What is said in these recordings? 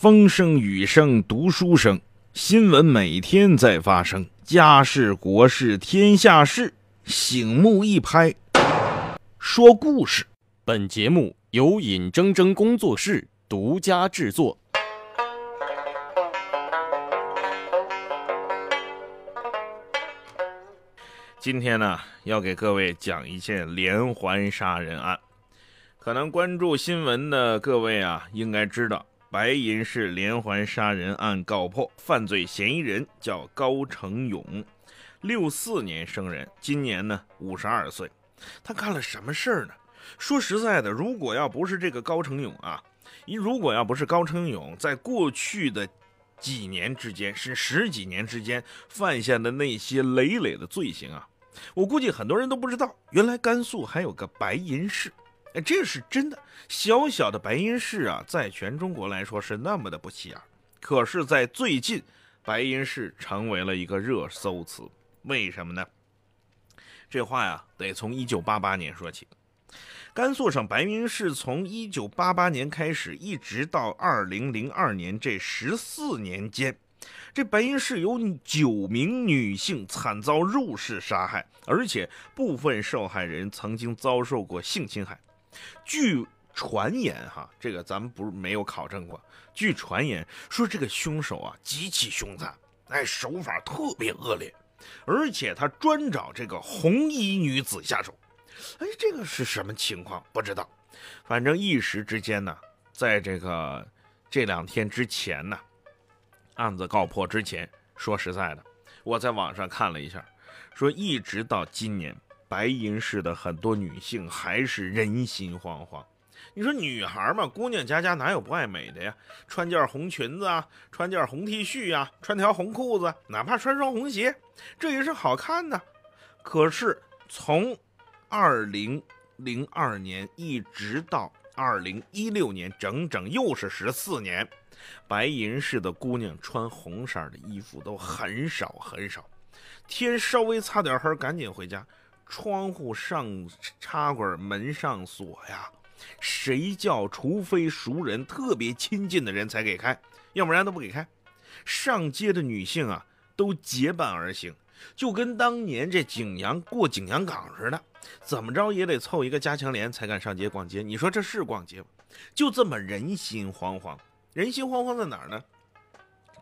风声雨声读书声，新闻每天在发生，家事国事天下事，醒目一拍，说故事。本节目由尹铮铮工作室独家制作。今天呢，要给各位讲一件连环杀人案。可能关注新闻的各位啊，应该知道白银市连环杀人案告破，犯罪嫌疑人叫高成勇，六四年生人，今年呢五十二岁。他干了什么事儿呢？说实在的，如果要不是这个高成勇啊，如果要不是高成勇在过去的几年之间，是十几年之间犯下的那些累累的罪行啊。我估计很多人都不知道，原来甘肃还有个白银市，哎，这是真的。小小的白银市啊，在全中国来说是那么的不起眼，可是，在最近，白银市成为了一个热搜词。为什么呢？这话呀，得从一九八八年说起。甘肃省白银市从一九八八年开始，一直到二零零二年这十四年间。这白银市有九名女性惨遭入室杀害，而且部分受害人曾经遭受过性侵害。据传言，哈，这个咱们不是没有考证过。据传言说，这个凶手啊极其凶残，哎，手法特别恶劣，而且他专找这个红衣女子下手。哎，这个是什么情况？不知道。反正一时之间呢，在这个这两天之前呢。案子告破之前，说实在的，我在网上看了一下，说一直到今年，白银市的很多女性还是人心惶惶。你说女孩嘛，姑娘家家哪有不爱美的呀？穿件红裙子啊，穿件红 T 恤啊，穿条红裤子，哪怕穿双红鞋，这也是好看的。可是从二零零二年一直到二零一六年，整整又是十四年。白银市的姑娘穿红色的衣服都很少很少，天稍微擦点黑，赶紧回家。窗户上插管，门上锁呀。谁叫？除非熟人、特别亲近的人才给开，要不然都不给开。上街的女性啊，都结伴而行，就跟当年这景阳过景阳岗似的，怎么着也得凑一个加强连才敢上街逛街。你说这是逛街吗？就这么人心惶惶。人心惶惶在哪儿呢？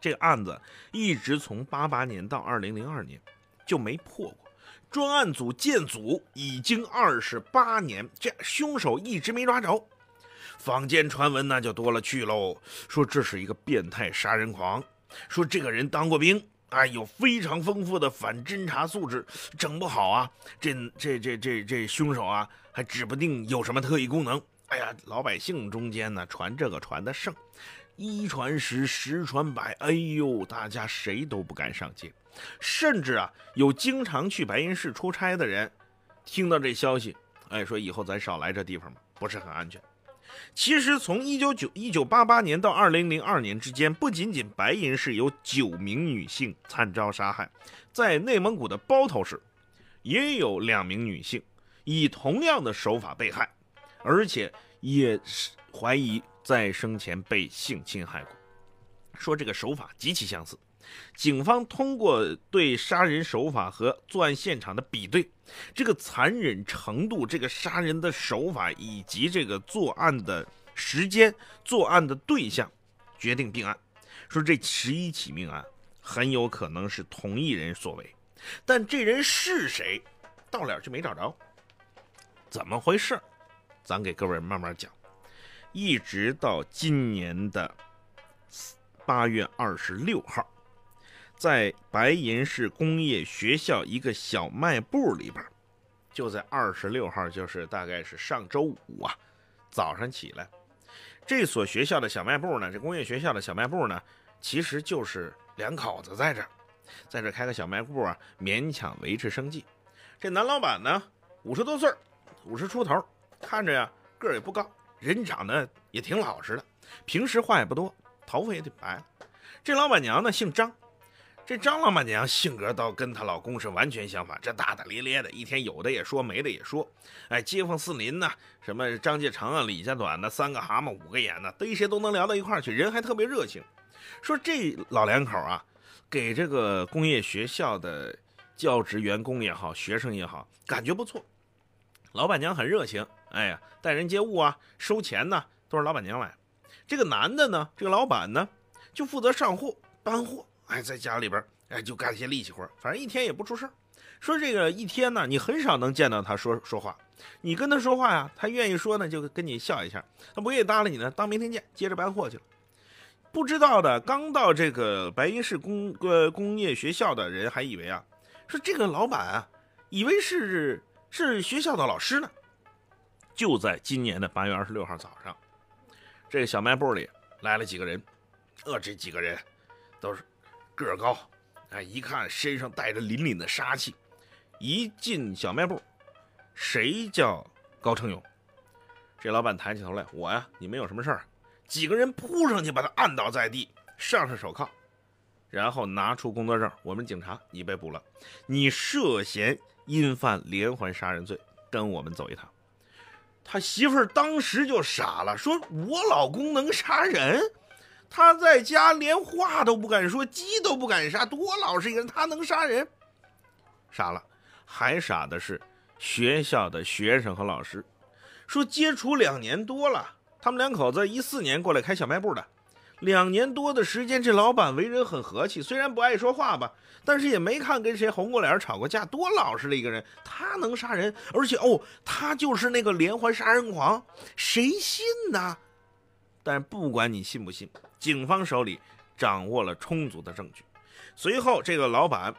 这个案子一直从八八年到二零零二年就没破过，专案组建组已经二十八年，这凶手一直没抓着。坊间传闻那就多了去喽，说这是一个变态杀人狂，说这个人当过兵，哎，有非常丰富的反侦查素质，整不好啊，这这这这这凶手啊，还指不定有什么特异功能。哎呀，老百姓中间呢传这个传的盛。一传十，十传百，哎呦，大家谁都不敢上街，甚至啊，有经常去白银市出差的人，听到这消息，哎，说以后咱少来这地方吧，不是很安全。其实从一九九一九八八年到二零零二年之间，不仅仅白银市有九名女性惨遭杀害，在内蒙古的包头市，也有两名女性以同样的手法被害，而且也是怀疑。在生前被性侵害过，说这个手法极其相似。警方通过对杀人手法和作案现场的比对，这个残忍程度、这个杀人的手法以及这个作案的时间、作案的对象，决定并案。说这十一起命案很有可能是同一人所为，但这人是谁，到了就没找着。怎么回事？咱给各位慢慢讲。一直到今年的八月二十六号，在白银市工业学校一个小卖部里边，就在二十六号，就是大概是上周五啊，早上起来，这所学校的小卖部呢，这工业学校的小卖部呢，其实就是两口子在这，在这开个小卖部啊，勉强维持生计。这男老板呢，五十多岁，五十出头，看着呀，个儿也不高。人长得也挺老实的，平时话也不多，头发也挺白。这老板娘呢姓张，这张老板娘性格倒跟她老公是完全相反，这大大咧咧的，一天有的也说，没的也说。哎，街坊四邻呐，什么张家长啊、李家短的，三个蛤蟆五个眼的，逮谁都能聊到一块儿去，人还特别热情。说这老两口啊，给这个工业学校的教职员工也好，学生也好，感觉不错。老板娘很热情，哎呀，待人接物啊，收钱呢，都是老板娘来。这个男的呢，这个老板呢，就负责上货、搬货。哎，在家里边，哎，就干些力气活，反正一天也不出事说这个一天呢，你很少能见到他说说话。你跟他说话呀，他愿意说呢，就跟你笑一下；他不愿意搭理你呢，当明天见，接着搬货去了。不知道的，刚到这个白银市工呃工业学校的人还以为啊，说这个老板啊，以为是是学校的老师呢。就在今年的八月二十六号早上，这个小卖部里来了几个人，呃，这几个人都是。个儿高，哎，一看身上带着凛凛的杀气，一进小卖部，谁叫高成勇？这老板抬起头来，我呀，你们有什么事儿？几个人扑上去把他按倒在地，上上手铐，然后拿出工作证，我们警察，你被捕了，你涉嫌因犯连环杀人罪，跟我们走一趟。他媳妇儿当时就傻了，说我老公能杀人？他在家连话都不敢说，鸡都不敢杀，多老实一个人，他能杀人？傻了，还傻的是学校的学生和老师，说接触两年多了，他们两口子一四年过来开小卖部的，两年多的时间，这老板为人很和气，虽然不爱说话吧，但是也没看跟谁红过脸、吵过架，多老实的一个人，他能杀人？而且哦，他就是那个连环杀人狂，谁信呢？但不管你信不信。警方手里掌握了充足的证据，随后这个老板，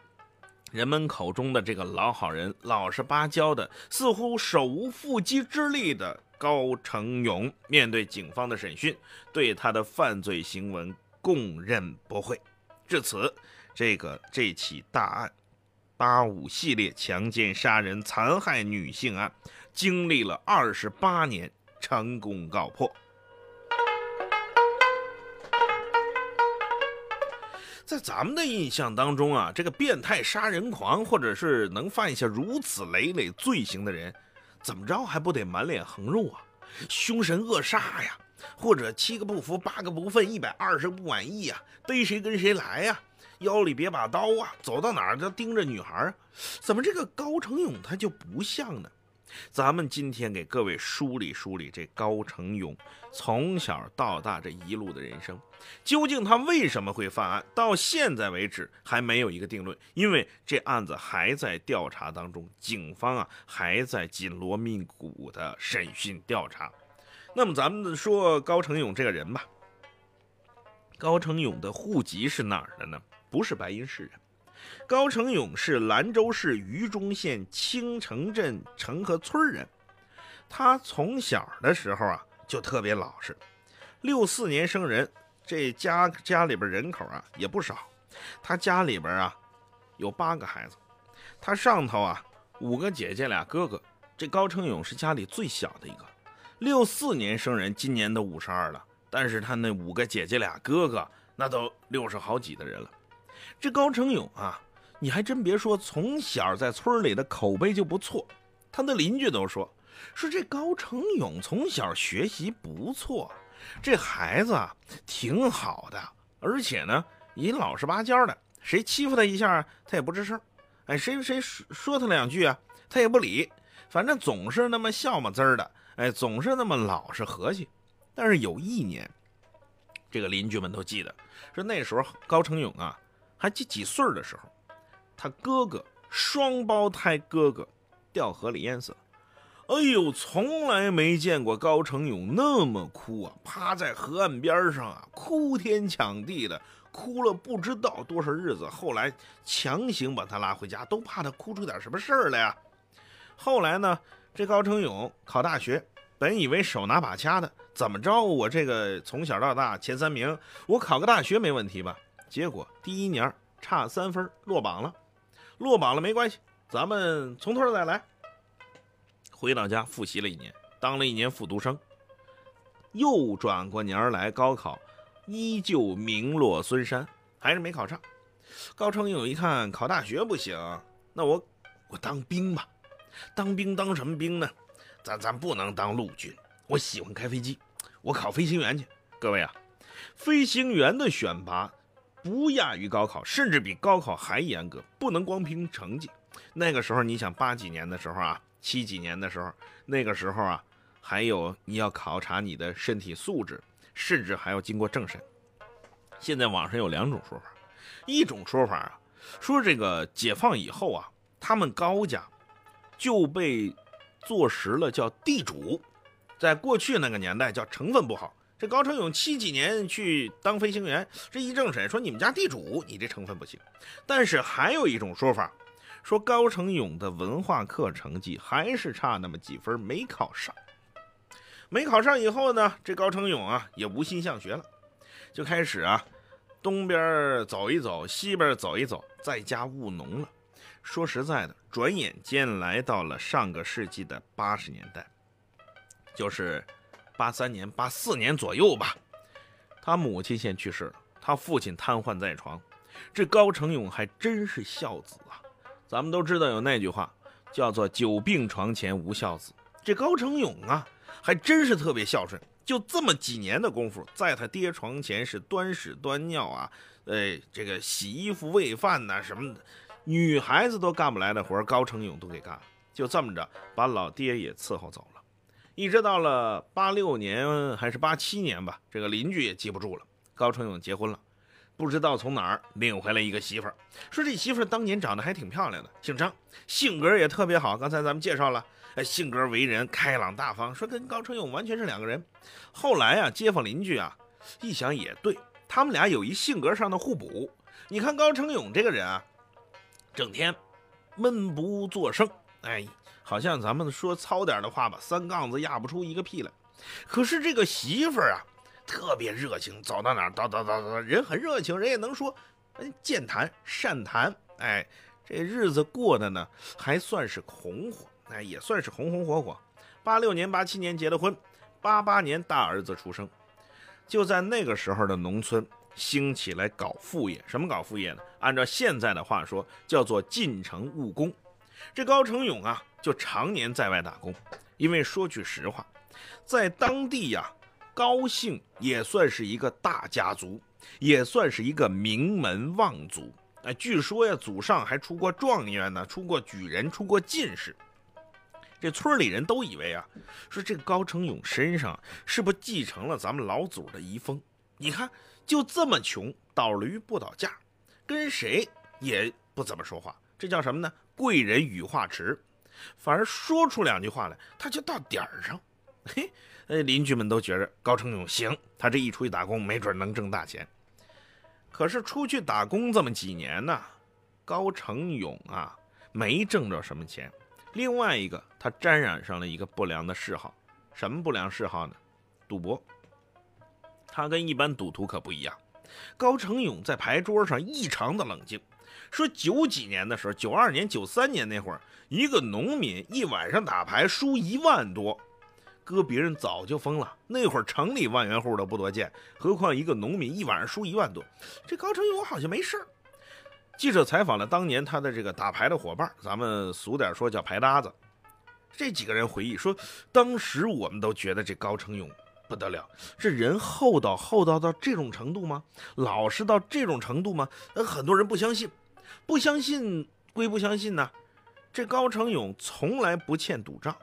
人们口中的这个老好人、老实巴交的、似乎手无缚鸡之力的高成勇，面对警方的审讯，对他的犯罪行为供认不讳。至此，这个这起大案——八五系列强奸杀人残害女性案，经历了二十八年，成功告破。在咱们的印象当中啊，这个变态杀人狂，或者是能犯下如此累累罪行的人，怎么着还不得满脸横肉啊，凶神恶煞呀，或者七个不服八个不忿，一百二十不满意呀，逮谁跟谁来呀，腰里别把刀啊，走到哪儿都盯着女孩，怎么这个高成勇他就不像呢？咱们今天给各位梳理梳理这高成勇从小到大这一路的人生，究竟他为什么会犯案？到现在为止还没有一个定论，因为这案子还在调查当中，警方啊还在紧锣密鼓的审讯调查。那么咱们说高成勇这个人吧，高成勇的户籍是哪儿的呢？不是白银市人。高成勇是兰州市榆中县青城镇城河村人，他从小的时候啊就特别老实。六四年生人，这家家里边人口啊也不少。他家里边啊有八个孩子，他上头啊五个姐姐俩哥哥，这高成勇是家里最小的一个。六四年生人，今年都五十二了，但是他那五个姐姐俩哥哥那都六十好几的人了。这高成勇啊，你还真别说，从小在村里的口碑就不错。他的邻居都说，说这高成勇从小学习不错，这孩子啊挺好的，而且呢也老实巴交的，谁欺负他一下他也不吱声，哎，谁谁说说他两句啊，他也不理，反正总是那么笑么滋儿的，哎，总是那么老实和气。但是有一年，这个邻居们都记得，说那时候高成勇啊。还几几岁的时候，他哥哥双胞胎哥哥掉河里淹死了。哎呦，从来没见过高成勇那么哭啊！趴在河岸边上啊，哭天抢地的，哭了不知道多少日子。后来强行把他拉回家，都怕他哭出点什么事儿来呀。后来呢，这高成勇考大学，本以为手拿把掐的，怎么着我这个从小到大前三名，我考个大学没问题吧？结果第一年差三分落榜了，落榜了没关系，咱们从头再来。回到家复习了一年，当了一年复读生，又转过年来高考，依旧名落孙山，还是没考上。高成勇一看考大学不行，那我我当兵吧。当兵当什么兵呢？咱咱不能当陆军。我喜欢开飞机，我考飞行员去。各位啊，飞行员的选拔不亚于高考，甚至比高考还严格，不能光凭成绩。那个时候，你想八几年的时候啊，七几年的时候，那个时候啊，还有你要考察你的身体素质，甚至还要经过政审。现在网上有两种说法，一种说法啊，说这个解放以后啊，他们高家就被坐实了叫地主，在过去那个年代叫成分不好。这高成勇七几年去当飞行员，这一政审说你们家地主，你这成分不行。但是还有一种说法，说高成勇的文化课成绩还是差那么几分，没考上。没考上以后呢，这高成勇啊也无心向学了，就开始啊东边走一走，西边走一走，在家务农了。说实在的，转眼间来到了上个世纪的八十年代，就是。八三年、八四年左右吧，他母亲先去世了，他父亲瘫痪在床。这高成勇还真是孝子啊！咱们都知道有那句话，叫做“久病床前无孝子”。这高成勇啊，还真是特别孝顺。就这么几年的功夫，在他爹床前是端屎端尿啊，哎，这个洗衣服、喂饭呐什么的，女孩子都干不来的活高成勇都给干了。就这么着，把老爹也伺候走了。一直到了八六年还是八七年吧，这个邻居也记不住了。高成勇结婚了，不知道从哪儿领回来一个媳妇儿，说这媳妇儿当年长得还挺漂亮的，姓张，性格也特别好。刚才咱们介绍了，性格为人开朗大方，说跟高成勇完全是两个人。后来啊，街坊邻居啊一想也对，他们俩有一性格上的互补。你看高成勇这个人啊，整天闷不作声，哎。好像咱们说糙点的话吧，三杠子压不出一个屁来。可是这个媳妇儿啊，特别热情，走到哪儿叨叨叨叨，人很热情，人也能说，健谈善谈，哎，这日子过得呢还算是红火，哎，也算是红红火火。八六年、八七年结的婚，八八年大儿子出生，就在那个时候的农村兴起来搞副业，什么搞副业呢？按照现在的话说，叫做进城务工。这高成勇啊。就常年在外打工，因为说句实话，在当地呀，高姓也算是一个大家族，也算是一个名门望族。哎，据说呀，祖上还出过状元呢，出过举人，出过进士。这村里人都以为啊，说这高成勇身上是不继承了咱们老祖的遗风？你看，就这么穷，倒驴不倒架，跟谁也不怎么说话，这叫什么呢？贵人语化迟。反而说出两句话来，他就到点儿上。嘿，呃，邻居们都觉着高成勇行，他这一出去打工，没准能挣大钱。可是出去打工这么几年呢，高成勇啊，没挣着什么钱。另外一个，他沾染上了一个不良的嗜好，什么不良嗜好呢？赌博。他跟一般赌徒可不一样，高成勇在牌桌上异常的冷静。说九几年的时候，九二年、九三年那会儿，一个农民一晚上打牌输一万多，搁别人早就疯了。那会儿城里万元户都不多见，何况一个农民一晚上输一万多。这高成勇好像没事儿。记者采访了当年他的这个打牌的伙伴，咱们俗点说叫牌搭子。这几个人回忆说，当时我们都觉得这高成勇不得了，这人厚道厚道到这种程度吗？老实到这种程度吗？很多人不相信。不相信归不相信呢，这高成勇从来不欠赌账，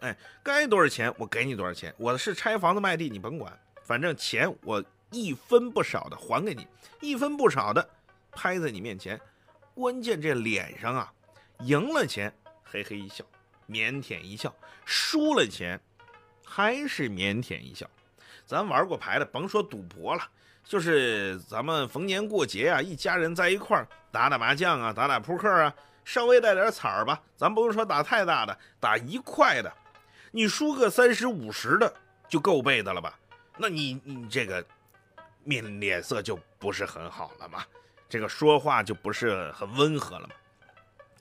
哎，该多少钱我给你多少钱，我是拆房子卖地你甭管，反正钱我一分不少的还给你，一分不少的拍在你面前，关键这脸上啊，赢了钱嘿嘿一笑，腼腆一笑，输了钱还是腼腆一笑，咱玩过牌的甭说赌博了。就是咱们逢年过节啊，一家人在一块儿打打麻将啊，打打扑克啊，稍微带点彩儿吧。咱不用说打太大的，打一块的，你输个三十五十的就够背的了吧？那你你这个面脸色就不是很好了嘛，这个说话就不是很温和了嘛。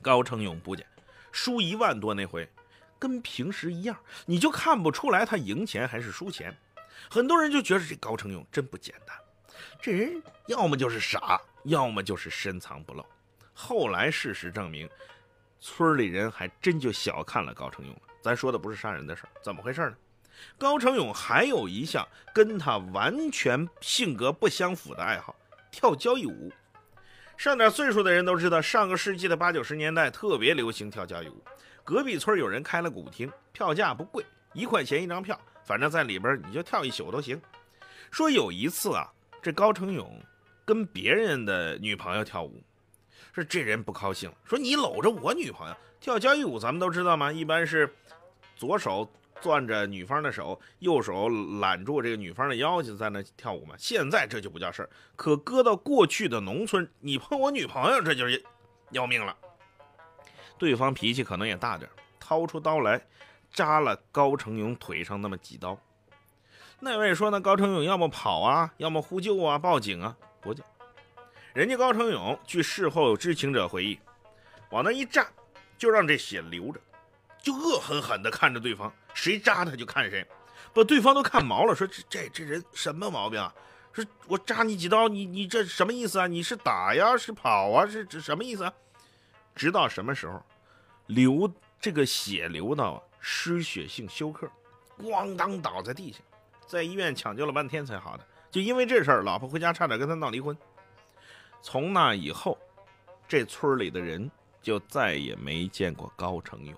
高成勇不讲，输一万多那回，跟平时一样，你就看不出来他赢钱还是输钱。很多人就觉得这高成勇真不简单。这人要么就是傻，要么就是深藏不露。后来事实证明，村里人还真就小看了高成勇了。咱说的不是杀人的事儿，怎么回事呢？高成勇还有一项跟他完全性格不相符的爱好——跳交谊舞。上点岁数的人都知道，上个世纪的八九十年代特别流行跳交谊舞。隔壁村有人开了个舞厅，票价不贵，一块钱一张票，反正在里边你就跳一宿都行。说有一次啊，这高成勇跟别人的女朋友跳舞，说这人不高兴，说你搂着我女朋友跳交谊舞，咱们都知道吗？一般是左手。攥着女方的手，右手揽住这个女方的腰，就在那跳舞嘛。现在这就不叫事儿，可搁到过去的农村，你碰我女朋友，这就是要命了。对方脾气可能也大点，掏出刀来扎了高成勇腿上那么几刀。那位说呢，高成勇要么跑啊，要么呼救啊，报警啊，不叫。人家高成勇据事后知情者回忆，往那一站，就让这血流着。就恶狠狠地看着对方，谁扎他就看谁，把对方都看毛了。说这这这人什么毛病啊？说我扎你几刀，你你这什么意思啊？你是打呀，是跑啊，是这什么意思啊？直到什么时候，流这个血流到失血性休克，咣当倒在地下，在医院抢救了半天才好的。就因为这事儿，老婆回家差点跟他闹离婚。从那以后，这村里的人就再也没见过高成勇。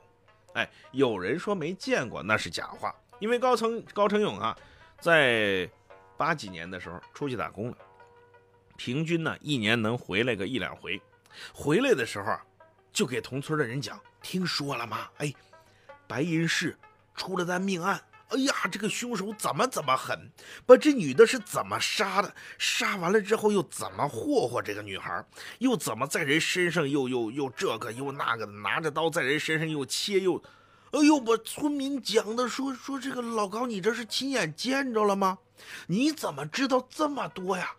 哎，有人说没见过，那是假话。因为高成高成勇啊，在八几年的时候出去打工了，平均呢一年能回来个一两回。回来的时候啊，就给同村的人讲：“听说了吗？哎，白银市出了单命案。哎呀，这个凶手怎么怎么狠，把这女的是怎么杀的？杀完了之后又怎么霍霍这个女孩？又怎么在人身上又又又这个又那个的，拿着刀在人身上又切又……哎呦，把村民讲的说说这个老高，你这是亲眼见着了吗？你怎么知道这么多呀？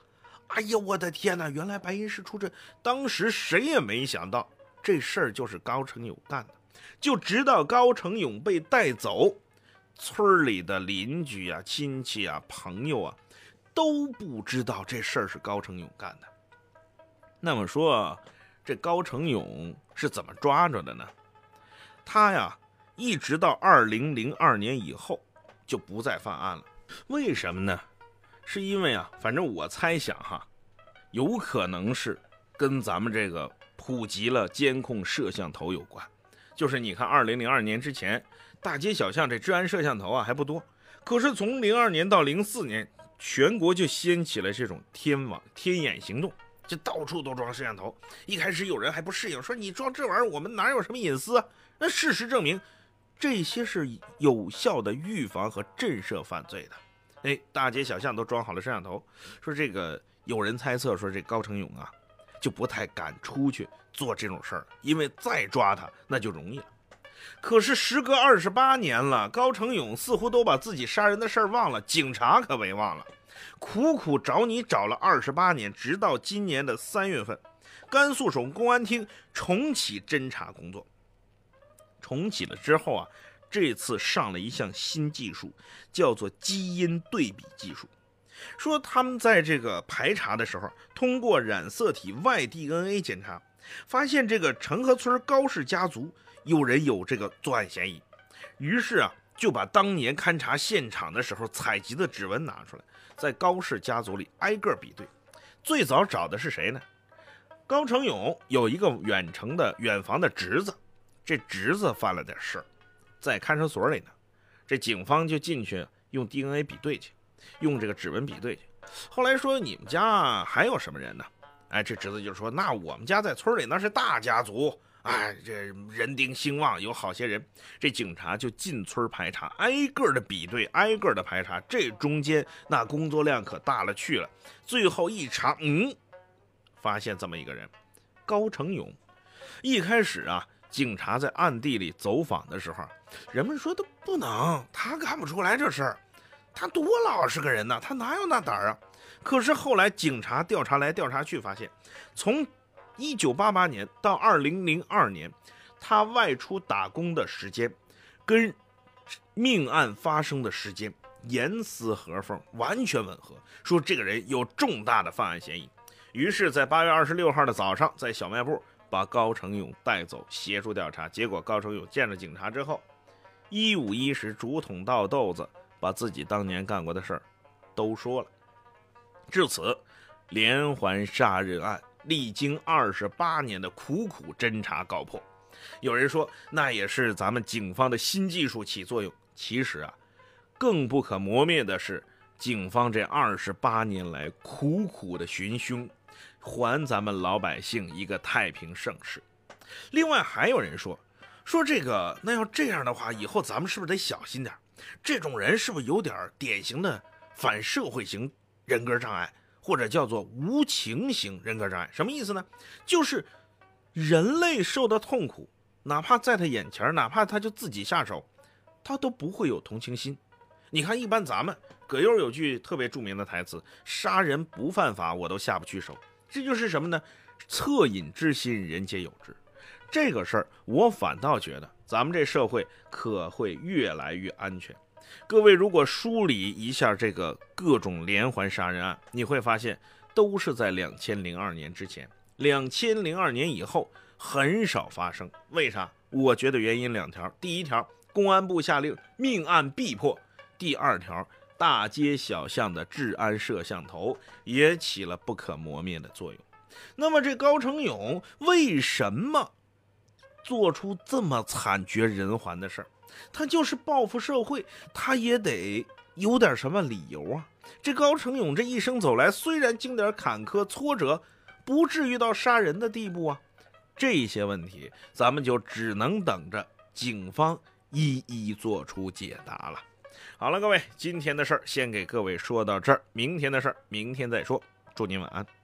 哎呀，我的天哪！原来白银市出这，当时谁也没想到这事儿就是高成勇干的，就直到高成勇被带走。村里的邻居啊、亲戚啊、朋友啊，都不知道这事儿是高成勇干的。那么说，这高成勇是怎么抓着的呢？他呀，一直到二零零二年以后就不再犯案了。为什么呢？是因为啊，反正我猜想哈，有可能是跟咱们这个普及了监控摄像头有关。就是你看，二零零二年之前。大街小巷这治安摄像头啊还不多，可是从零二年到零四年，全国就掀起了这种天网天眼行动，就到处都装摄像头。一开始有人还不适应，说你装这玩意儿，我们哪有什么隐私啊？那事实证明，这些是有效的预防和震慑犯罪的。哎，大街小巷都装好了摄像头，说这个有人猜测说这高成勇啊，就不太敢出去做这种事儿，因为再抓他那就容易了。可是时隔二十八年了，高成勇似乎都把自己杀人的事儿忘了，警察可没忘了，苦苦找你找了二十八年，直到今年的三月份，甘肃省公安厅重启侦查工作。重启了之后啊，这次上了一项新技术，叫做基因对比技术，说他们在这个排查的时候，通过染色体 Y DNA 检查，发现这个城河村高氏家族。有人有这个作案嫌疑，于是啊，就把当年勘察现场的时候采集的指纹拿出来，在高氏家族里挨个比对。最早找的是谁呢？高成勇有一个远程的远房的侄子，这侄子犯了点事儿，在看守所里呢。这警方就进去用 DNA 比对去，用这个指纹比对去。后来说你们家还有什么人呢？哎，这侄子就说：“那我们家在村里那是大家族。”哎，这人丁兴旺，有好些人。这警察就进村排查，挨个的比对，挨个的排查。这中间那工作量可大了去了。最后一查，嗯，发现这么一个人，高成勇。一开始啊，警察在暗地里走访的时候，人们说都不能，他干不出来这事儿，他多老实个人呐，他哪有那胆儿啊？可是后来警察调查来调查去，发现从。一九八八年到二零零二年，他外出打工的时间，跟命案发生的时间严丝合缝，完全吻合。说这个人有重大的犯案嫌疑，于是，在八月二十六号的早上，在小卖部把高成勇带走协助调查。结果，高成勇见了警察之后，一五一十竹筒倒豆子，把自己当年干过的事儿都说了。至此，连环杀人案历经二十八年的苦苦侦查告破。有人说，那也是咱们警方的新技术起作用。其实啊，更不可磨灭的是警方这二十八年来苦苦的寻凶，还咱们老百姓一个太平盛世。另外，还有人说，说这个那要这样的话，以后咱们是不是得小心点？这种人是不是有点典型的反社会型人格障碍，或者叫做无情型人格障碍？什么意思呢？就是人类受的痛苦。哪怕在他眼前，哪怕他就自己下手，他都不会有同情心。你看，一般咱们葛优有句特别著名的台词：“杀人不犯法，我都下不去手。”这就是什么呢？恻隐之心，人皆有之。这个事儿，我反倒觉得咱们这社会可会越来越安全。各位，如果梳理一下这个各种连环杀人案，你会发现都是在两千零二年之前，两千零二年以后。很少发生，为啥？我觉得原因两条：第一条，公安部下令命案必破；第二条，大街小巷的治安摄像头也起了不可磨灭的作用。那么，这高成勇为什么做出这么惨绝人寰的事儿？他就是报复社会，他也得有点什么理由啊！这高成勇这一生走来，虽然经点坎坷挫折，不至于到杀人的地步啊。这些问题，咱们就只能等着警方一一做出解答了。好了，各位，今天的事儿先给各位说到这儿，明天的事儿明天再说。祝您晚安。